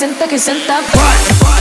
senta, que senta. Senta,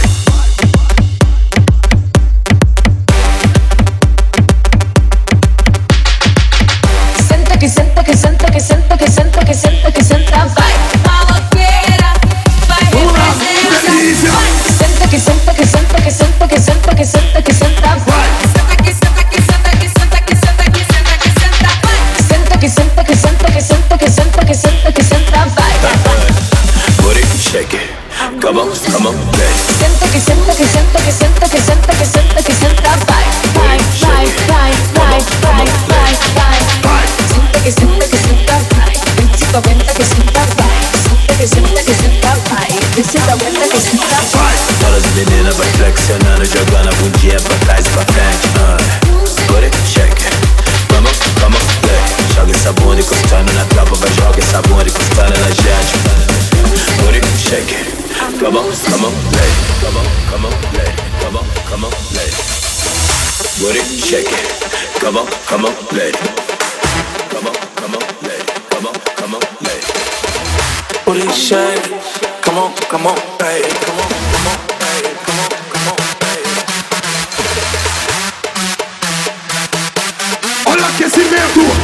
Come on, come on, baby. Senta, que senta, que senta, que senta, que senta, que senta, que senta. Vai, vai, vai, vai, vai, vai, vai, vai. Senta, que senta, que senta, vai. Vinte, aguenta, que senta, vai. Senta, que senta, que senta, vai. Vinte, aguenta, que senta, vai. As meninas vai flexionando, jogando a Come on, come on, baby. Come on, come on, baby. Come on, come on, baby. Booty shake it. Come on, come on, lady. Come on, come on, lady. Come on, come on, lady. Booty shake. Come on, come on, baby. Come on, come on, baby. Come on, come on, baby. Olha aquecimento!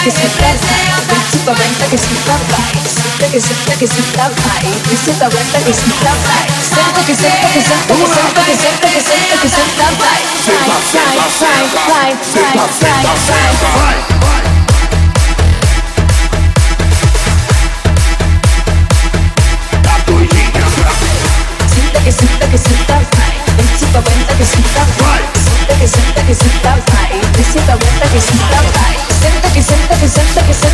Senta que senta que senta. Principal aguenta que senta, vai. Senta que senta que senta, vai. Principal aguenta que senta, vai. Senta que senta que senta que senta que senta que senta que senta, vai. Vai, vai, vai, vai, vai, vai, vai. Vai! Tá que senta que senta, vai. Principal aguenta que senta, vai. Senta que senta que senta que senta